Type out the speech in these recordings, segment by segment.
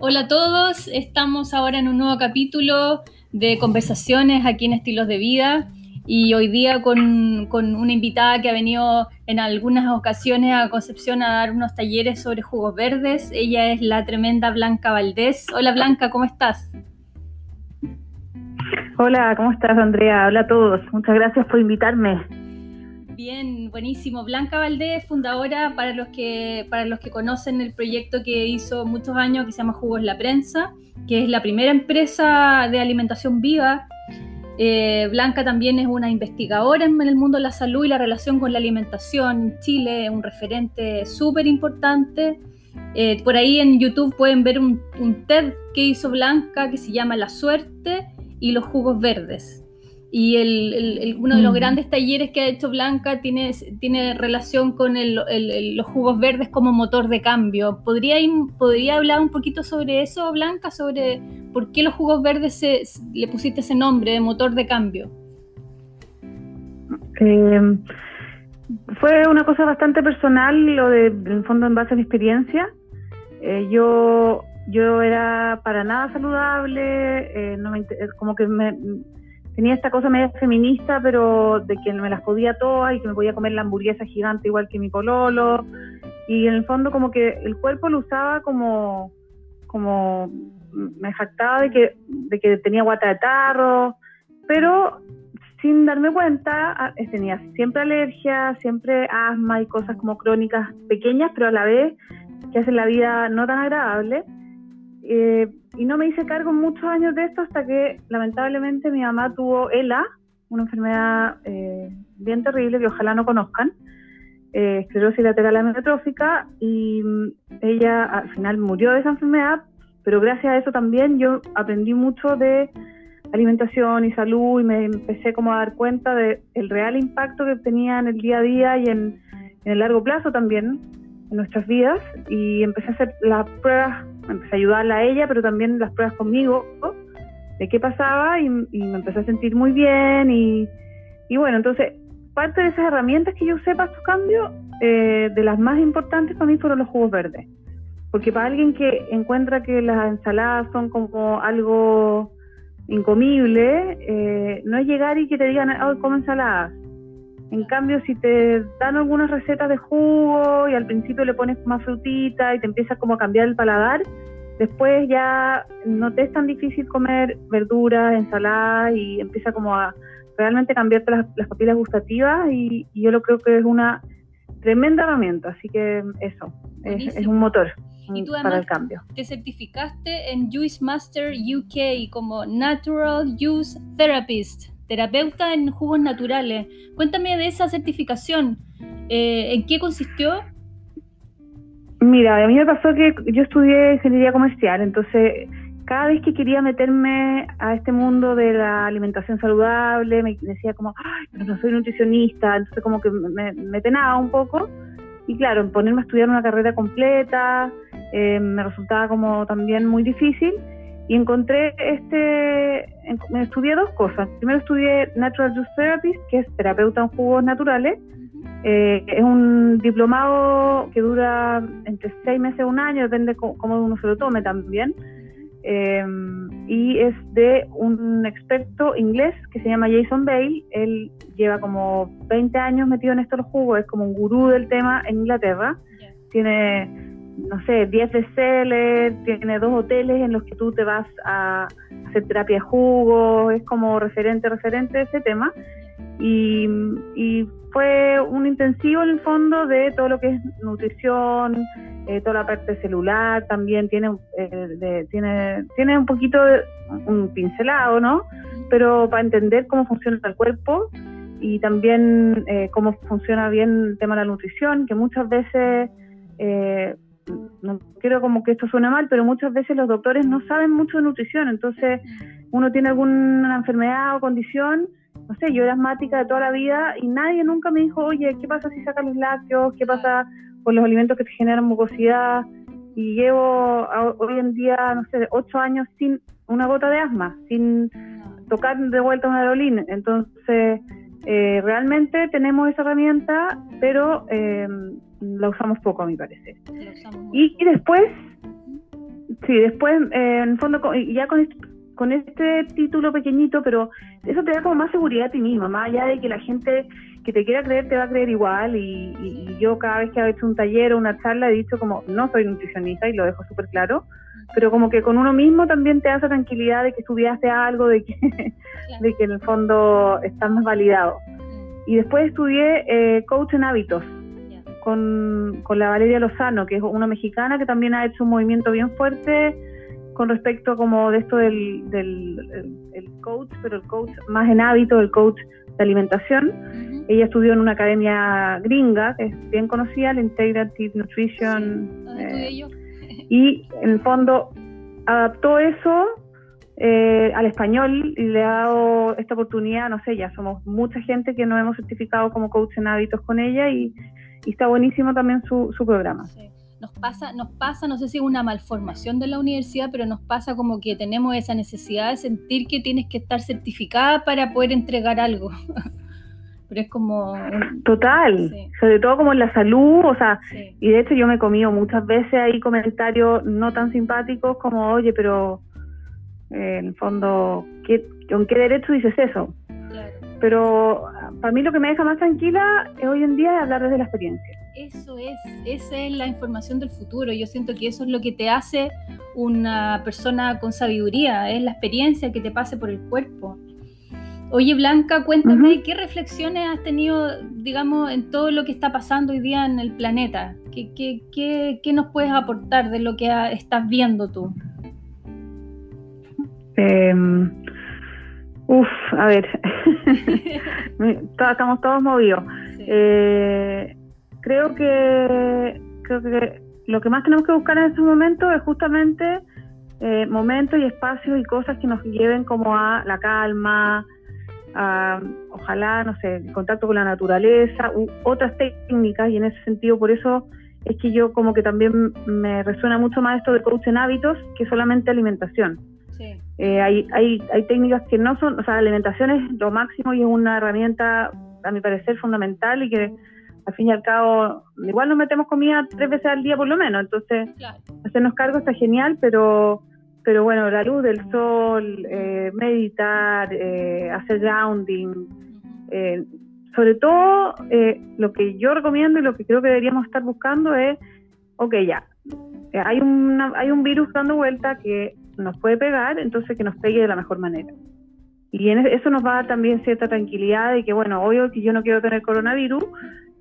Hola a todos, estamos ahora en un nuevo capítulo de conversaciones aquí en Estilos de Vida y hoy día con, una invitada que ha venido en algunas ocasiones a Concepción a dar unos talleres sobre jugos verdes. Ella es la tremenda Blanca Valdés. Hola Blanca, ¿cómo estás? Hola, ¿cómo estás Andrea? Hola a todos. Muchas gracias por invitarme. Bien, buenísimo. Blanca Valdés, fundadora para los que para los que conocen el proyecto que hizo muchos años que se llama Jugos La Prensa, que es la primera empresa de alimentación viva. Eh, Blanca también es una investigadora en el mundo de la salud y la relación con la alimentación en Chile, un referente súper importante. Eh, por ahí en YouTube pueden ver un TED que hizo Blanca que se llama La suerte y los jugos verdes. Y el, uno de los mm. grandes talleres que ha hecho Blanca tiene, tiene relación con los jugos verdes como motor de cambio. ¿Podría, ¿Podría hablar un poquito sobre eso, Blanca? Sobre por qué los jugos verdes se, le pusiste ese nombre de motor de cambio. Eh, fue una cosa bastante personal, lo de, en fondo, en base a mi experiencia. Eh, yo, yo era para nada saludable, eh, no me, como que me tenía esta cosa media feminista, pero de que me las podía todas y que me podía comer la hamburguesa gigante igual que mi pololo. Y en el fondo como que el cuerpo lo usaba como, como me jactaba de que, de que tenía guata de tarro, pero sin darme cuenta tenía siempre alergia, siempre asma y cosas como crónicas pequeñas, pero a la vez que hacen la vida no tan agradable. Eh, y no me hice cargo muchos años de esto hasta que lamentablemente mi mamá tuvo ELA, una enfermedad eh, bien terrible que ojalá no conozcan, eh, esclerosis lateral amiotrófica, y mm, ella al final murió de esa enfermedad, pero gracias a eso también yo aprendí mucho de alimentación y salud y me empecé como a dar cuenta del el real impacto que tenía en el día a día y en, en el largo plazo también en nuestras vidas y empecé a hacer las pruebas, empecé a ayudarla a ella, pero también las pruebas conmigo de qué pasaba y, me empecé a sentir muy bien y, y, bueno, entonces parte de esas herramientas que yo usé para estos cambios, eh, de las más importantes para mí fueron los jugos verdes. Porque para alguien que encuentra que las ensaladas son como algo incomible, eh, no es llegar y que te digan, oh, come ensaladas en cambio, si te dan algunas recetas de jugo y al principio le pones más frutita y te empieza como a cambiar el paladar, después ya no te es tan difícil comer verduras, ensaladas y empieza como a realmente cambiarte las, papilas gustativas y, yo lo creo que es una tremenda herramienta, así que eso, es, un motor para el cambio. Te certificaste en Juice Master UK como Natural Juice Therapist terapeuta en jugos naturales. Cuéntame de esa certificación. Eh, ¿En qué consistió? Mira, a mí me pasó que yo estudié ingeniería comercial, entonces cada vez que quería meterme a este mundo de la alimentación saludable, me decía como, ay, no soy nutricionista, entonces como que me, me tenaba un poco. Y claro, ponerme a estudiar una carrera completa eh, me resultaba como también muy difícil y encontré este, estudié dos cosas. Primero estudié Natural Juice Therapist, que es terapeuta en jugos naturales. Eh, es un diplomado que dura entre seis meses y un año, depende cómo uno se lo tome también. Eh, y es de un experto inglés que se llama Jason Bale. Él lleva como 20 años metido en estos jugos, es como un gurú del tema en Inglaterra. Tiene no sé, 10 bestsellers, tiene dos hoteles en los que tú te vas a hacer terapia de jugo, es como referente, referente ese tema. Y, fue un intensivo en el fondo de todo lo que es nutrición, eh, toda la parte celular, también tiene, eh, tiene, tiene un poquito de, un pincelado, ¿no? Pero para entender cómo funciona el cuerpo y también eh, cómo funciona bien el tema de la nutrición, que muchas veces eh, no quiero como que esto suene mal, pero muchas veces los doctores no saben mucho de nutrición, entonces uno tiene alguna enfermedad o condición, no sé, yo era asmática de toda la vida y nadie nunca me dijo, oye, ¿qué pasa si sacas los lácteos? ¿Qué pasa con los alimentos que te generan mucosidad? Y llevo hoy en día, no sé, ocho años sin una gota de asma, sin tocar de vuelta una aerolín. Entonces, eh, realmente tenemos esa herramienta, pero eh, la usamos poco a mi parecer. Y, después, Sí, después, eh, en el fondo, ya con este, con este título pequeñito, pero eso te da como más seguridad a ti misma, más allá de que la gente que te quiera creer te va a creer igual. Y, yo cada vez que he hecho un taller o una charla he dicho como, no soy nutricionista y lo dejo súper claro, pero como que con uno mismo también te da esa tranquilidad de que estudiaste algo, de que, de que en el fondo estás más validado. Y después estudié eh, coach en hábitos con, con la Valeria Lozano, que es una mexicana que también ha hecho un movimiento bien fuerte con respecto como de esto del, del el, coach, pero el coach más en hábito, el coach de alimentación. Ella estudió en una academia gringa, que es bien conocida, la Integrative Nutrition. Eh, y en el fondo adaptó eso eh, al español y le ha dado esta oportunidad, no sé, ya somos mucha gente que nos hemos certificado como coach en hábitos con ella y, está buenísimo también su, su programa. Nos pasa, nos pasa, no sé si es una malformación de la universidad, pero nos pasa como que tenemos esa necesidad de sentir que tienes que estar certificada para poder entregar algo. pero es como... Total, sobre todo como en la salud, o sea, y de hecho yo me he comido muchas veces ahí comentarios no tan simpáticos como, oye, pero eh, en el fondo, ¿qué, ¿con qué derecho dices eso? Pero para mí lo que me deja más tranquila es hoy en día es hablar desde la experiencia. Eso es, esa es la información del futuro. Yo siento que eso es lo que te hace una persona con sabiduría, es la experiencia que te pase por el cuerpo. Oye, Blanca, cuéntame qué reflexiones has tenido, digamos, en todo lo que está pasando hoy día en el planeta. ¿Qué, qué, qué, qué nos puedes aportar de lo que estás viendo tú? Eh, uf, a ver, estamos todos movidos. Eh, creo que creo que lo que más tenemos que buscar en estos momentos es justamente eh, momentos y espacios y cosas que nos lleven como a la calma, ojalá, no sé, el contacto con la naturaleza, u otras técnicas, y en ese sentido, por eso es que yo como que también me resuena mucho más esto de coach en hábitos que solamente alimentación. Eh, hay, hay, hay técnicas que no son, o sea, la alimentación es lo máximo y es una herramienta, a mi parecer, fundamental y que al fin y al cabo, igual nos metemos comida tres veces al día por lo menos, entonces hacernos cargo está genial, pero pero bueno, la luz del sol, eh, meditar, eh, hacer grounding, eh, sobre todo lo que yo recomiendo y lo que creo que deberíamos estar buscando es, ok, ya, hay, una, hay un virus dando vuelta que nos puede pegar, entonces que nos pegue de la mejor manera. Y eso nos va a dar también cierta tranquilidad de que, bueno, obvio que yo no quiero tener coronavirus,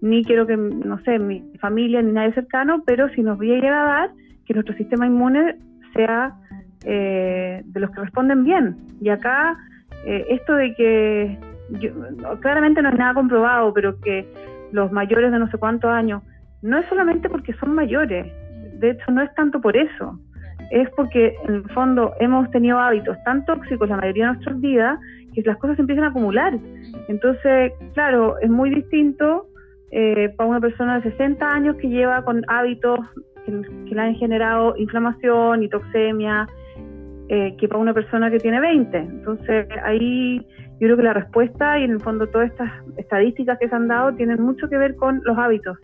ni quiero que, no sé, mi familia ni nadie cercano, pero si nos llega a dar, que nuestro sistema inmune sea eh, de los que responden bien. Y acá, eh, esto de que, claramente no es nada comprobado, pero que los mayores de no sé cuántos años, no es solamente porque son mayores, de hecho no es tanto por eso, es porque en el fondo hemos tenido hábitos tan tóxicos la mayoría de nuestras vidas que las cosas empiezan a acumular. Entonces, claro, es muy distinto eh, para una persona de 60 años que lleva con hábitos que, que le han generado inflamación y toxemia eh, que para una persona que tiene 20. Entonces ahí yo creo que la respuesta y en el fondo todas estas estadísticas que se han dado tienen mucho que ver con los hábitos.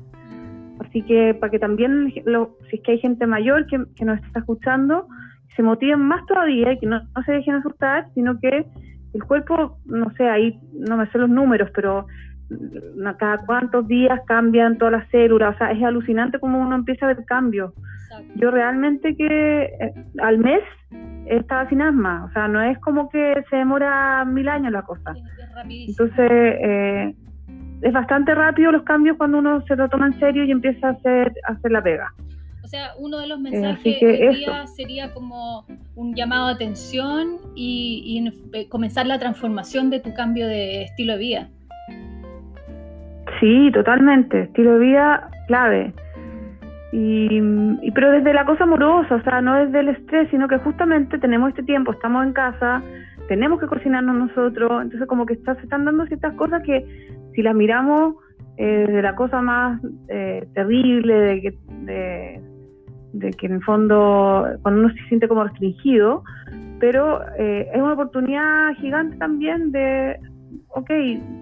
Así que para que también, si es que hay gente mayor que, nos está escuchando, se motiven más todavía y que no, se dejen asustar, sino que el cuerpo, no sé, ahí no me sé los números, pero mm, cada cuántos días cambian todas las células, o sea, es alucinante cómo uno empieza a ver cambios. Yo realmente que eh, al mes estaba sin asma, o sea, no es como que se demora mil años la cosa. Entonces, eh, es bastante rápido los cambios cuando uno se lo toma en serio y empieza a hacer, hacer la pega. O sea, uno de los eh, mensajes hoy día sería como un llamado a atención y, y, comenzar la transformación de tu cambio de estilo de vida. Sí, totalmente. Estilo de vida clave. Y, pero desde la cosa amorosa, o sea, no desde el estrés, sino que justamente tenemos este tiempo, estamos en casa, tenemos que cocinarnos nosotros, entonces como que está, se están dando ciertas cosas que si las miramos eh, de la cosa más eh, terrible, de que, de, que en el fondo, cuando uno se siente como restringido, pero eh, es una oportunidad gigante también de, ok,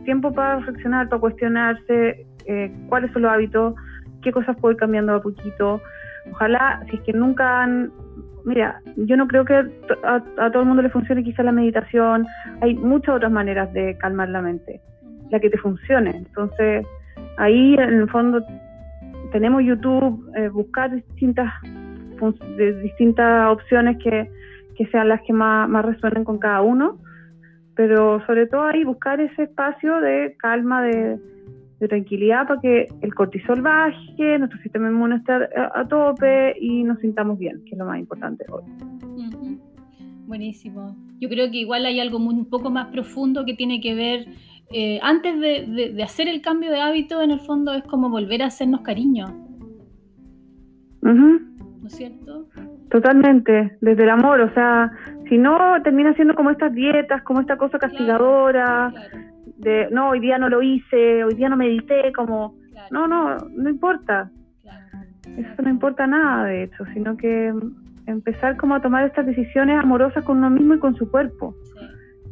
tiempo para reflexionar, para cuestionarse cuáles son los hábitos, qué cosas puedo ir cambiando a poquito. Ojalá, si es que nunca han, mira, yo no creo que a, todo el mundo le funcione quizá la meditación. Hay muchas otras maneras de calmar la mente, la que te funcione. Entonces, ahí en el fondo tenemos YouTube, eh, buscar distintas, distintas opciones que, que sean las que más, más resuenen con cada uno, pero sobre todo ahí buscar ese espacio de calma, de, tranquilidad para que el cortisol baje, nuestro sistema inmune esté a, tope y nos sintamos bien, que es lo más importante hoy. Buenísimo. Yo creo que igual hay algo un poco más profundo que tiene que ver, eh, antes de, hacer el cambio de hábito, en el fondo es como volver a hacernos cariño. ¿No es cierto? Totalmente, desde el amor, o sea, si no termina siendo como estas dietas, como esta cosa castigadora, de no, hoy día no lo hice, hoy día no medité, como, no, no, no importa. Eso no importa nada, de hecho, sino que empezar como a tomar estas decisiones amorosas con uno mismo y con su cuerpo.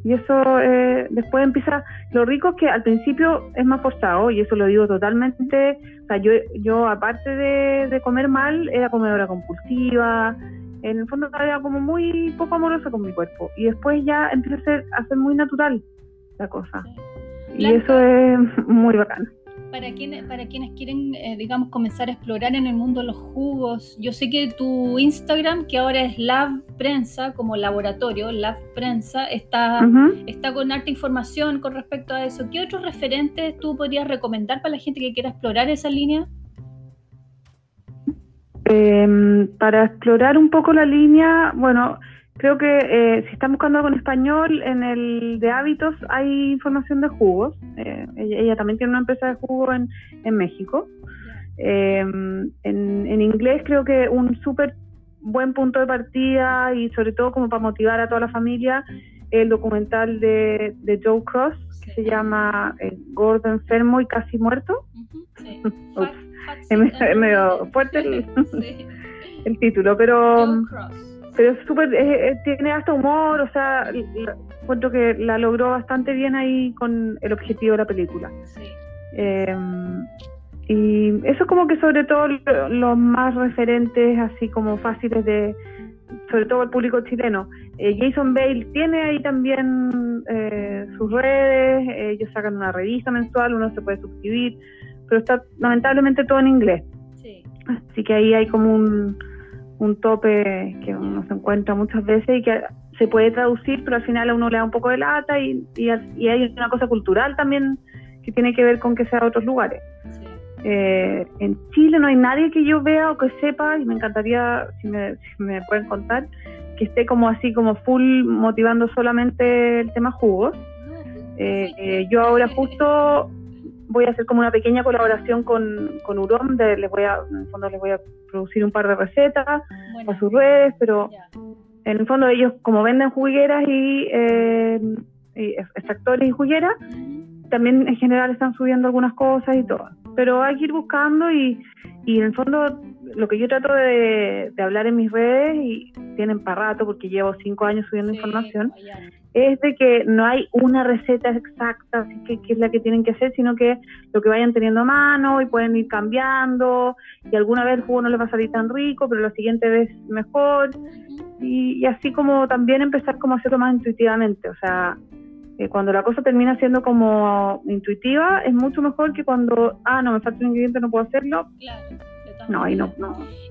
Y eso eh, después empieza, lo rico es que al principio es más forzado, y eso lo digo totalmente, o sea, yo, yo aparte de, comer mal, era comedora compulsiva, en el fondo era como muy poco amorosa con mi cuerpo, y después ya empieza a ser, a ser muy natural la cosa. Y eso es muy bacán para quienes, para quienes quieren, eh, digamos, comenzar a explorar en el mundo los jugos, yo sé que tu Instagram, que ahora es Lab Prensa, como laboratorio, Lab Prensa, está, está con harta información con respecto a eso. ¿Qué otros referentes tú podrías recomendar para la gente que quiera explorar esa línea? Em, para explorar un poco la línea, bueno, Creo que eh, si están buscando algo en español, en el de hábitos hay información de jugos. Eh, ella, también tiene una empresa de jugos en, en México. Eh, en, en, inglés creo que un súper buen punto de partida y sobre todo como para motivar a toda la familia, el documental de, de Joe Cross que se llama Gordo enfermo y casi muerto. es medio fuerte el, el título, pero... Joe Cross pero es súper, eh, eh, tiene hasta humor, o sea, encuentro que la logró bastante bien ahí con el objetivo de la película. Em, y eso como que sobre todo los más referentes, así como fáciles de, sobre todo el público chileno. Eh, Jason Bale tiene ahí también sus redes, ellos sacan una revista mensual, uno se puede suscribir, pero está lamentablemente todo en inglés. Así que ahí hay como un un tope que uno se encuentra muchas veces y que se puede traducir, pero al final a uno le da un poco de lata y, y, hay una cosa cultural también que tiene que ver con que sea de otros lugares. Eh, en Chile no hay nadie que yo vea o que sepa, y me encantaría, si me, si me pueden contar, que esté como así, como full motivando solamente el tema jugos. Eh, eh, yo ahora justo voy a hacer como una pequeña colaboración con, con UROM, de, les voy a, en el fondo les voy a producir un par de recetas a sus redes, pero en el fondo ellos como venden jugueras y, eh, y extractores y jugueras, también en general están subiendo algunas cosas y todo. Pero hay que ir buscando y, y en el fondo lo que yo trato de, hablar en mis redes, y tienen para rato porque llevo cinco años subiendo información, es de que no hay una receta exacta así que, es la que tienen que hacer, sino que lo que vayan teniendo a mano y pueden ir cambiando, y alguna vez el jugo no les va a salir tan rico, pero la siguiente vez mejor, y, así como también empezar como a hacerlo más intuitivamente, o sea, eh, cuando la cosa termina siendo como intuitiva, es mucho mejor que cuando, ah, no, me falta un ingrediente, no puedo hacerlo. Claro no, ahí no,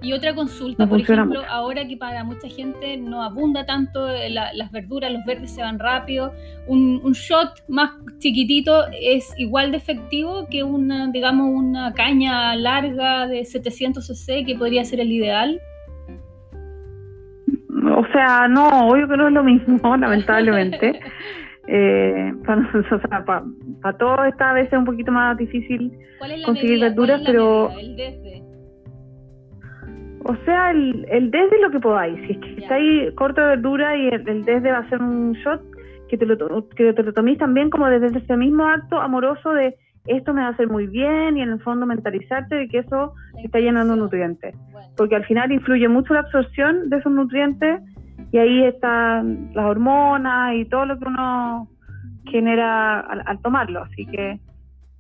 Y otra consulta, por ejemplo, ahora que para mucha gente no abunda tanto eh, las verduras, los verdes se van rápido, un, shot más chiquitito es igual de efectivo que una, digamos, una caña larga de 700 cc que podría ser el ideal. O sea, no, obvio que no es lo mismo, lamentablemente. eh, para, para, todo esta vez es un poquito más difícil conseguir verduras, pero... O sea, el, el desde lo que podáis. Si es que está ahí corto de verdura y el, desde va a ser un shot, que te lo, que te lo toméis también como desde ese mismo acto amoroso de esto me va a hacer muy bien y en el fondo mentalizarte de que eso está llenando nutrientes. Porque al final influye mucho la absorción de esos nutrientes y ahí están las hormonas y todo lo que uno genera al, tomarlo. Así que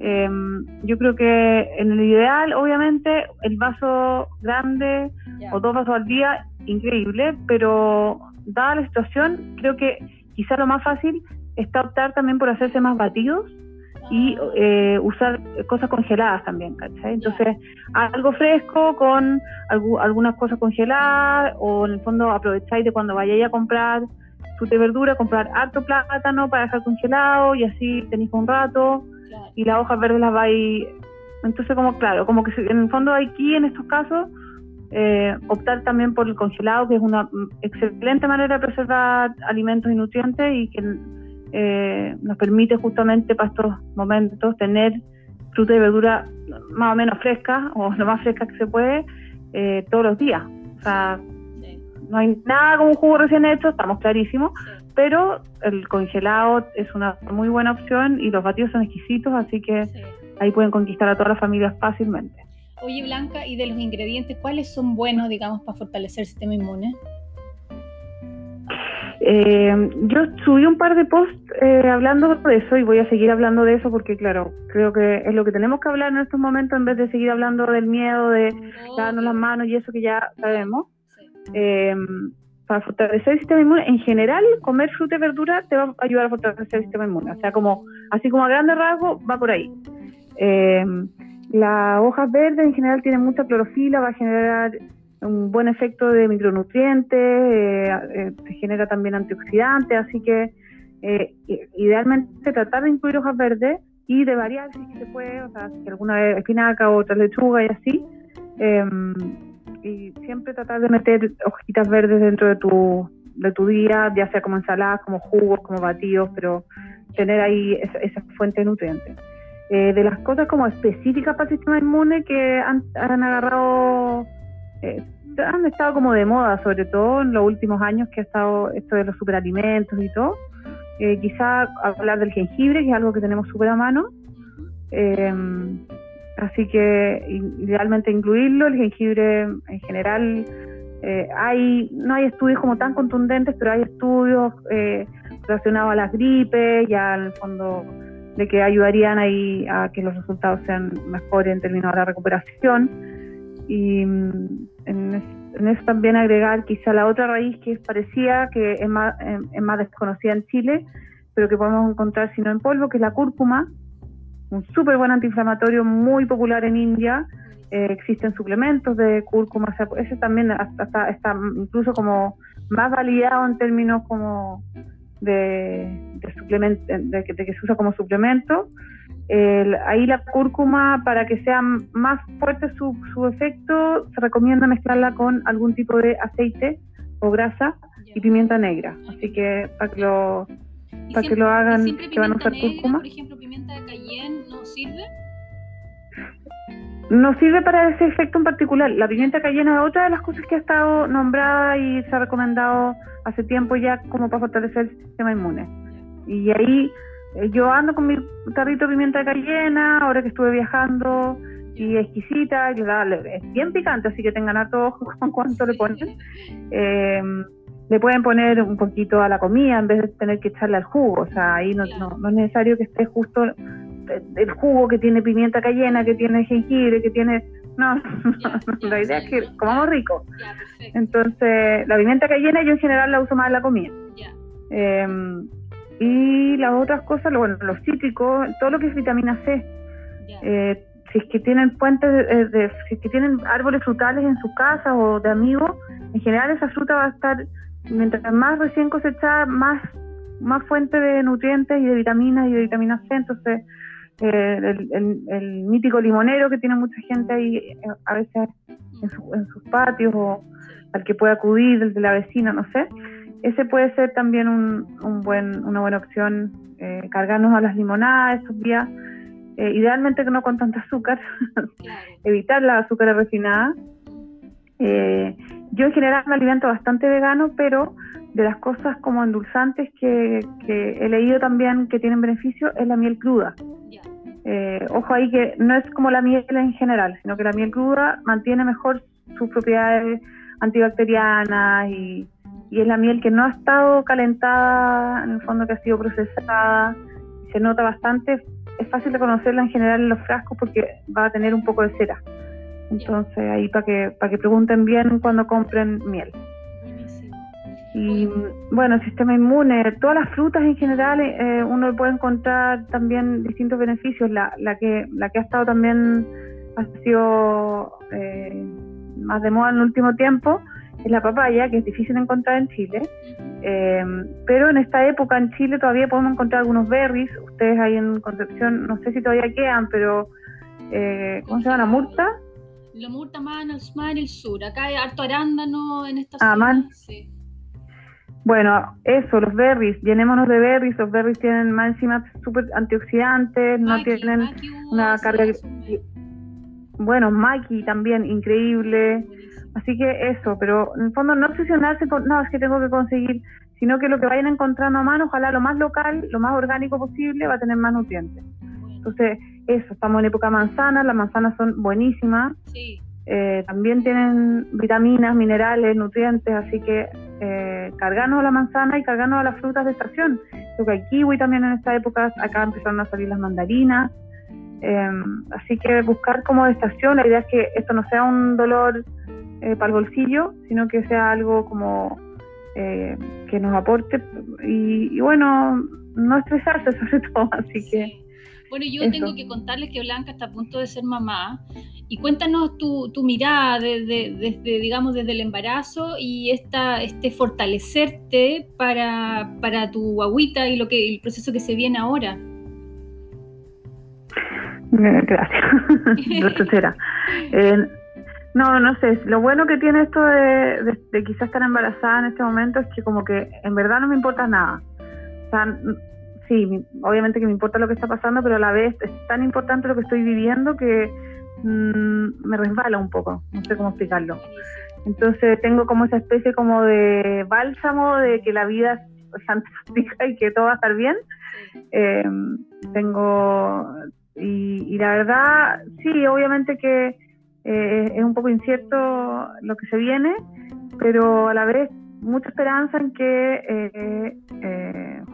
Em, yo creo que en el ideal, obviamente, el vaso grande o dos vasos al día, increíble, pero dada la situación, creo que quizá lo más fácil está optar también por hacerse más batidos y ah. eh, usar cosas congeladas también, ¿cachai? Entonces, algo fresco con algunas cosas congeladas o en el fondo aprovecháis de cuando vayáis a comprar fruta y verdura, comprar harto plátano para dejar congelado y así tenéis un rato y las hojas verdes las vais... Entonces, como claro, como que en el fondo aquí en estos casos eh, optar también por el congelado, que es una excelente manera de preservar alimentos y nutrientes y que eh, nos permite justamente para estos momentos tener fruta y verdura más o menos fresca o lo más fresca que se puede eh, todos los días. O sea, no hay nada como un jugo recién hecho, estamos clarísimos, pero el congelado es una muy buena opción y los batidos son exquisitos, así que ahí pueden conquistar a todas las familias fácilmente. Oye, Blanca, y de los ingredientes, ¿cuáles son buenos, digamos, para fortalecer el sistema inmune? Eh, yo subí un par de posts eh, hablando de eso y voy a seguir hablando de eso porque, claro, creo que es lo que tenemos que hablar en estos momentos en vez de seguir hablando del miedo, de darnos las manos y eso que ya sabemos. Eh, para fortalecer el sistema inmune, en general, comer fruta y verdura te va a ayudar a fortalecer el sistema inmune. O sea, como así como a grandes rasgos, va por ahí. Eh, las hojas verdes en general tienen mucha clorofila, va a generar un buen efecto de micronutrientes, eh, eh, se genera también antioxidantes, así que eh, idealmente tratar de incluir hojas verdes y de variar si se puede, o sea, si alguna espinaca o otra lechuga y así, em, y siempre tratar de meter hojitas verdes dentro de tu, de tu día, ya sea como ensaladas, como jugos, como batidos, pero tener ahí esa, esa fuente de nutrientes. Eh, de las cosas como específicas para el sistema inmune que han, agarrado, eh, han estado como de moda, sobre todo en los últimos años que ha estado esto de los superalimentos y todo. Eh, quizá hablar del jengibre, que es algo que tenemos súper a mano. Así que idealmente incluirlo. El jengibre en general, hay no hay estudios como tan contundentes, pero hay estudios relacionados a las gripes y al fondo de que ayudarían ahí a que los resultados sean mejores en términos de la recuperación. Y mm, en, eso también agregar quizá la otra raíz que es parecida, que es más, es más desconocida en Chile, pero que podemos encontrar si no en polvo, que es la cúrcuma, un súper buen antiinflamatorio muy popular en India. Eh, existen suplementos de cúrcuma, ese también hasta, está incluso como más validado en términos como de, de, de, que, se usa como suplemento. ahí la cúrcuma, para que sea más fuerte su, su, efecto, se recomienda mezclarla con algún tipo de aceite o grasa y pimienta negra. Así que para que lo, para que lo hagan, que van a usar cúrcuma. Por ejemplo, cayenne no sirve. No sirve para ese efecto en particular. La pimienta cayena es otra de las cosas que ha estado nombrada y se ha recomendado hace tiempo ya como para fortalecer el sistema inmune. Y ahí eh, yo ando con mi tarrito de pimienta cayena, ahora que estuve viajando, y exquisita, es bien picante, así que tengan a todos con cuánto le ponen. Eh, le pueden poner un poquito a la comida en vez de tener que echarle al jugo, o sea, ahí no, no es necesario que esté justo el jugo que tiene pimienta cayena, que tiene jengibre, que tiene... No, la idea es que comamos rico. Entonces, la pimienta cayena yo en general la uso más en la comida. Em, y las otras cosas, bueno, los cítricos, todo lo que es vitamina C. Eh, si es que tienen fuentes, de, si es que tienen árboles frutales en su casa o de amigos, en general esa fruta va a estar, mientras más recién cosechada, más, más fuente de nutrientes y de vitaminas y de vitamina C. Entonces, el, mítico limonero que tiene mucha gente ahí eh, a veces en, sus patios o al que puede acudir, el de la vecina, no sé. Ese puede ser también un, buen, una buena opción, eh, cargarnos a las limonadas esos días, eh, idealmente que no con tanta azúcar, evitar la azúcar refinada. Yo en general me alimento bastante vegano, pero de las cosas como endulzantes que, que he leído también que tienen beneficio es la miel cruda. Eh, ojo ahí que no es como la miel en general, sino que la miel cruda mantiene mejor sus propiedades antibacterianas y, es la miel que no ha estado calentada, en el fondo que ha sido procesada, se nota bastante es fácil reconocerla en general en los frascos porque va a tener un poco de cera. Entonces ahí para que para que pregunten bien cuando compren miel. Y bueno, el sistema inmune, todas las frutas en general, eh, uno puede encontrar también distintos beneficios. La, la, que, la que ha estado también, ha sido eh, más de moda en el último tiempo, es la papaya, que es difícil de encontrar en Chile. Eh, pero en esta época en Chile todavía podemos encontrar algunos berries. Ustedes ahí en Concepción, no sé si todavía quedan, pero ¿cómo se llama? ¿La murta? La murta más en el, sur. Acá hay harto arándano en esta ah, zona. Sí. Bueno, eso, los berries, llenémonos de berries, los berries tienen más encima súper antioxidantes, no tienen una carga... Bueno, maqui también, increíble. Así que eso, pero en el fondo no obsesionarse con, no, es que tengo que conseguir, sino que lo que vayan encontrando a mano, ojalá lo más local, lo más orgánico posible, va a tener más nutrientes. Entonces, eso, estamos en época manzana, las manzanas son buenísimas. Sí. Eh, también tienen vitaminas, minerales, nutrientes, así que eh, cargarnos a la manzana y cargarnos a las frutas de estación. Creo que hay kiwi también en esta época, acá empezaron a salir las mandarinas. Em, así que buscar como de estación, la idea es que esto no sea un dolor eh, para el bolsillo, sino que sea algo como eh, que nos aporte y, y, bueno, no estresarse sobre todo, así que... Bueno, yo tengo que contarles que Blanca está a punto de ser mamá y cuéntanos tu, tu mirada desde, desde, digamos, desde el embarazo y esta, este fortalecerte para, para tu agüita y lo que el proceso que se viene ahora. Eh, gracias. eh, no, no sé. Lo bueno que tiene esto de, de, quizás estar embarazada en este momento es que como que en verdad no me importa nada. O sea, sí, obviamente que me importa lo que está pasando, pero a la vez es tan importante lo que estoy viviendo que mm, me resbala un poco, no sé cómo explicarlo. Entonces tengo como esa especie como de bálsamo de que la vida es fantástica y que todo va a estar bien. Em, tengo, y, la verdad, sí, obviamente que eh, es un poco incierto lo que se viene, pero a la vez mucha esperanza en que eh,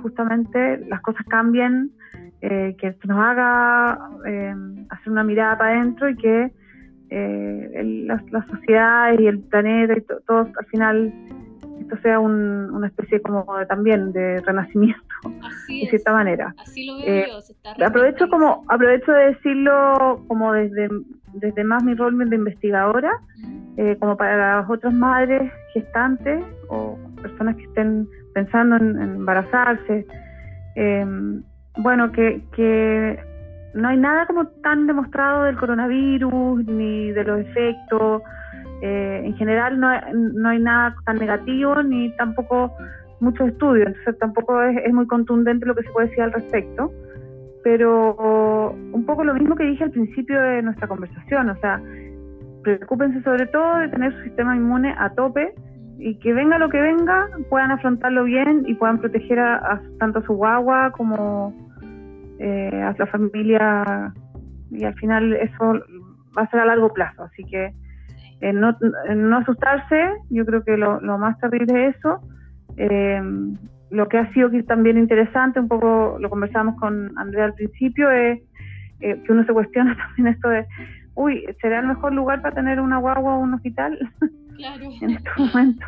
justamente las cosas cambien, eh, que esto nos haga hacer una mirada para adentro y que la, sociedad y el planeta y todo al final esto sea una especie como también de renacimiento de cierta manera. Así lo veo yo, aprovecho como aprovecho de decirlo como desde desde más mi rol de investigadora eh, como para las otras madres gestantes o personas que estén pensando en, embarazarse. Em, bueno, que, no hay nada como tan demostrado del coronavirus ni de los efectos. Eh, en general no no hay nada tan negativo ni tampoco muchos estudios, entonces tampoco es, es, muy contundente lo que se puede decir al respecto. Pero un poco lo mismo que dije al principio de nuestra conversación, o sea, preocúpense sobre todo de tener su sistema inmune a tope y que venga lo que venga, puedan afrontarlo bien y puedan proteger a, tanto a su guagua como eh, a la familia y al final eso va a ser a largo plazo, así que eh, no, no, asustarse, yo creo que lo, más terrible es eso. Eh, lo que ha sido también interesante, un poco lo conversamos con Andrea al principio, es que uno se cuestiona también esto de uy, ¿será el mejor lugar para tener una guagua o un hospital? Claro. en este momento.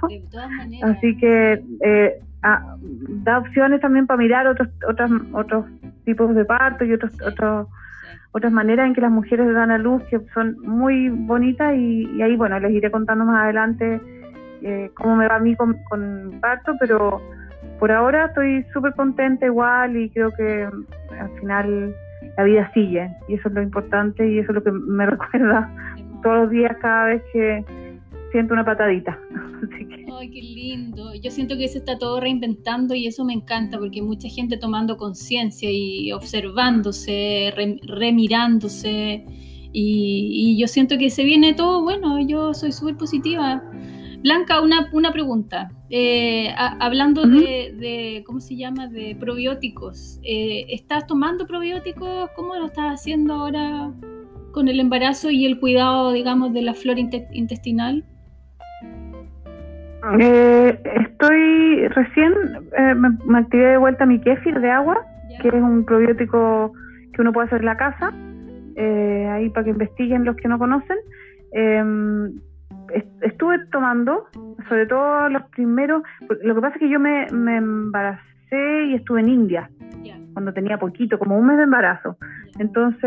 Así que eh, ah, da opciones también para mirar otros otros otros tipos de parto y otros otros otras maneras en que las mujeres dan a luz que son muy bonitas y, ahí bueno les iré contando más adelante eh, cómo me va a mí con, con parto pero por ahora estoy súper contenta igual y creo que al final la vida sigue y eso es lo importante y eso es lo que me recuerda todos los días cada vez que siento una patadita. Ay, qué lindo. Yo siento que se está todo reinventando y eso me encanta porque mucha gente tomando conciencia y observándose, remirándose y, y, yo siento que se viene todo bueno. Yo soy súper positiva. Blanca, una, una pregunta. Eh, hablando de, ¿cómo se llama?, de probióticos. Eh, ¿Estás tomando probióticos? ¿Cómo lo estás haciendo ahora con el embarazo y el cuidado, digamos, de la flora intestinal? Eh, estoy recién, me, activé de vuelta mi kéfir de agua, que es un probiótico que uno puede hacer en la casa, eh, ahí para que investiguen los que no conocen. Em, estuve tomando, sobre todo los primeros, lo que pasa es que yo me, embaracé y estuve en India, cuando tenía poquito, como un mes de embarazo. Entonces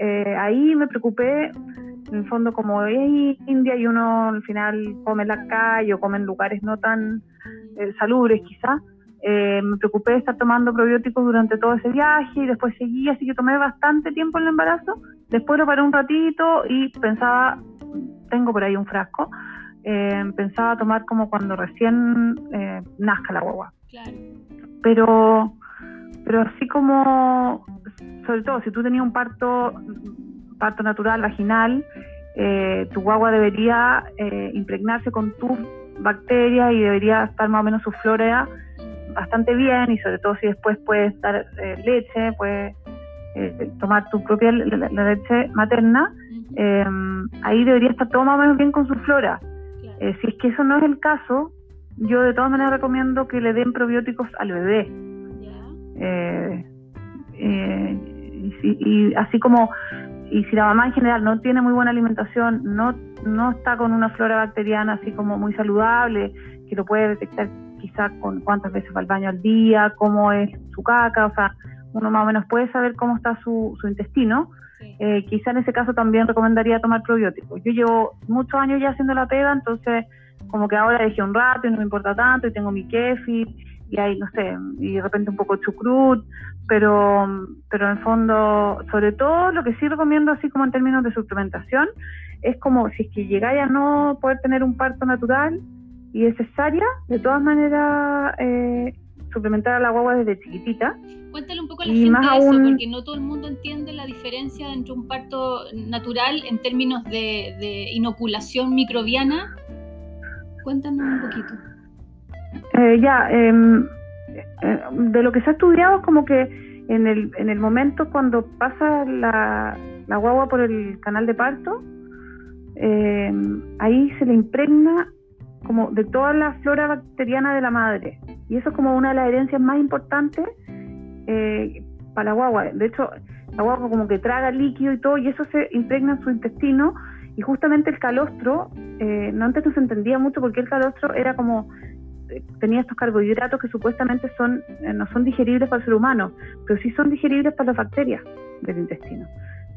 eh, ahí me preocupé, en el fondo como es India y uno al final come en la calle o come en lugares no tan eh, salubres quizás, eh, me preocupé de estar tomando probióticos durante todo ese viaje y después seguí, así que tomé bastante tiempo en el embarazo. Después lo paré un ratito y pensaba, tengo por ahí un frasco, eh, pensaba tomar como cuando recién eh, nazca la guagua. Pero, pero así como, sobre todo, si tú tenías un parto, parto natural, vaginal, tu guagua debería impregnarse con tus bacterias y debería estar más o menos su flora bastante bien y sobre todo si después puedes dar eh, leche, puedes eh, tomar tu propia la, leche materna, eh, ahí debería estar todo más o menos bien con su flora. si es que eso no es el caso, yo de todas maneras recomiendo que le den probióticos al bebé. Y, así como y si la mamá en general no tiene muy buena alimentación, no, no está con una flora bacteriana así como muy saludable, que lo puede detectar quizá con cuántas veces va al baño al día, cómo es su caca, o sea, uno más o menos puede saber cómo está su, su intestino. Eh, quizá en ese caso también recomendaría tomar probióticos. Yo llevo muchos años ya haciendo la pega, entonces como que ahora dejé un rato y no me importa tanto y tengo mi kefir y hay, no sé, y de repente un poco chucrut, pero, pero en el fondo, sobre todo lo que sí recomiendo así como en términos de suplementación, es como si es que llegáis a no poder tener un parto natural, y es necesaria, de todas maneras, eh, suplementar a la guagua desde chiquitita. Cuéntale un poco a la gente eso, porque no todo el mundo entiende la diferencia entre un parto natural en términos de, inoculación microbiana. Cuéntanos un poquito. Eh, ya, em, eh, de lo que se ha estudiado, como que en el, en el momento cuando pasa la, la guagua por el canal de parto, em, ahí se le impregna como de toda la flora bacteriana de la madre. Y eso es como una de las herencias más importantes eh, para la guagua. De hecho, la guagua como que traga líquido y todo, y eso se impregna en su intestino. Y justamente el calostro, eh, no antes no se entendía mucho porque el calostro era como eh, tenía estos carbohidratos que supuestamente son no son digeribles para el ser humano, pero sí son digeribles para las bacterias del intestino.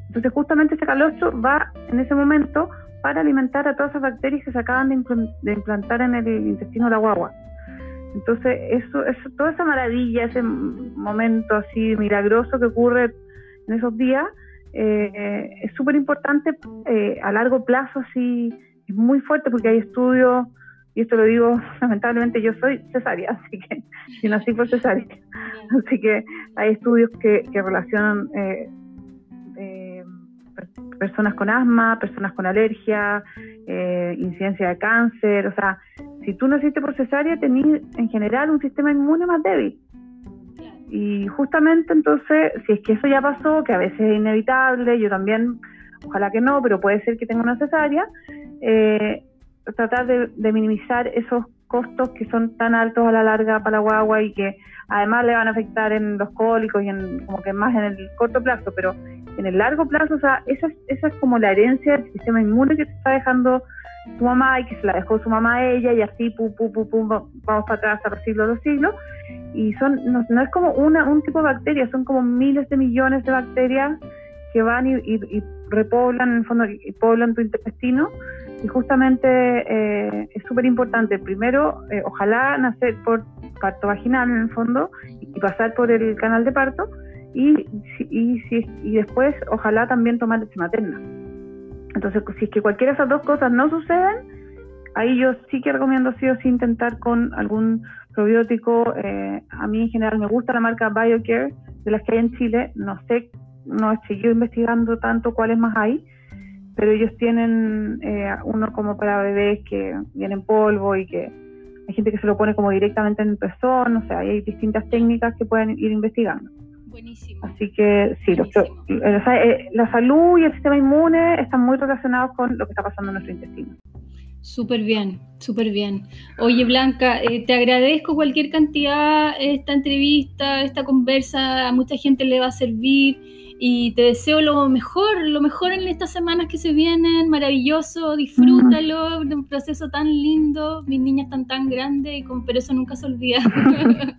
Entonces justamente ese calostro va en ese momento para alimentar a todas esas bacterias que se acaban de, implantar en el intestino de la guagua. Entonces, eso, eso, toda esa maravilla, ese momento así milagroso que ocurre en esos días, eh, es súper importante eh, a largo plazo, así, es muy fuerte porque hay estudios, y esto lo digo, lamentablemente yo soy cesárea, así que, si nací por cesárea, así que hay estudios que, que relacionan eh, personas con asma, personas con alergia, eh, incidencia de cáncer, o sea, si tú naciste por cesárea, tenés en general un sistema inmune más débil. Y justamente entonces, si es que eso ya pasó, que a veces es inevitable, yo también, ojalá que no, pero puede ser que tenga una cesárea, eh, tratar de, minimizar esos costos que son tan altos a la larga para la guagua y que además le van a afectar en los cólicos y en como que más en el corto plazo, pero en el largo plazo, o sea, esa, esa es como la herencia del sistema inmune que te está dejando tu mamá y que se la dejó su mamá a ella y así, pum, pum, pum, pum, vamos para atrás hasta los siglos, los siglos. Y son, no, es como una, un tipo de bacteria, son como miles de millones de bacterias que van y, y, repoblan, en el fondo, y poblan tu intestino. Y justamente eh, es súper importante, primero, eh, ojalá nacer por parto vaginal en el fondo y pasar por el canal de parto, y, y, y después ojalá también tomar leche materna. Entonces, si es que cualquiera de esas dos cosas no suceden, ahí yo sí que recomiendo sí o sí intentar con algún probiótico. Eh, a mí en general me gusta la marca BioCare, de las que hay en Chile. No sé, no he seguido investigando tanto cuáles más hay, pero ellos tienen eh, uno como para bebés que viene en polvo y que hay gente que se lo pone como directamente en el pezón, o sea, hay distintas técnicas que pueden ir investigando. Así que sí, eh, eh, la salud y el sistema inmune están muy relacionados con lo que está pasando en nuestro intestino. Súper bien, súper bien. Oye, Blanca, eh, te agradezco cualquier cantidad esta entrevista, esta conversa, a mucha gente le va a servir y te deseo lo mejor, lo mejor en estas semanas que se vienen, maravilloso, disfrútalo, de un proceso tan lindo, mis niñas están tan grandes, pero eso nunca se olvida.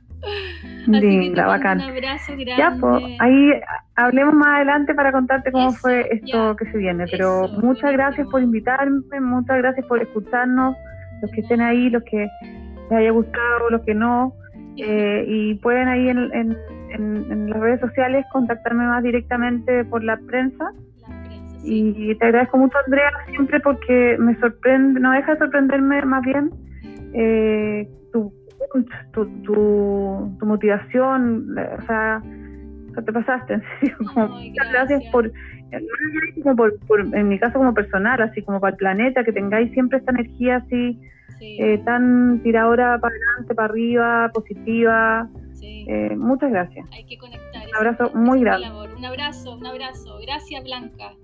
Linda, bacán. Un abrazo grande. Ya, pues, ahí hablemos más adelante para contarte cómo fue esto que se viene. Pero muchas gracias por invitarme, muchas gracias por escucharnos, los que estén ahí, los que les haya gustado, los que no. Eh, y pueden ahí en, en, en, las redes sociales contactarme más directamente por la prensa. Y te agradezco mucho, Andrea, siempre porque me sorprende, no deja de sorprenderme más bien eh, tu tu, tu, motivación, o sea, te pasaste, muchas gracias por, en mi caso como personal, así como para el planeta, que tengáis siempre esta energía así, eh, tan tiradora para adelante, para arriba, positiva. Eh, muchas gracias. Hay que conectar. Un abrazo muy grande. Un abrazo, un abrazo. Gracias, Blanca.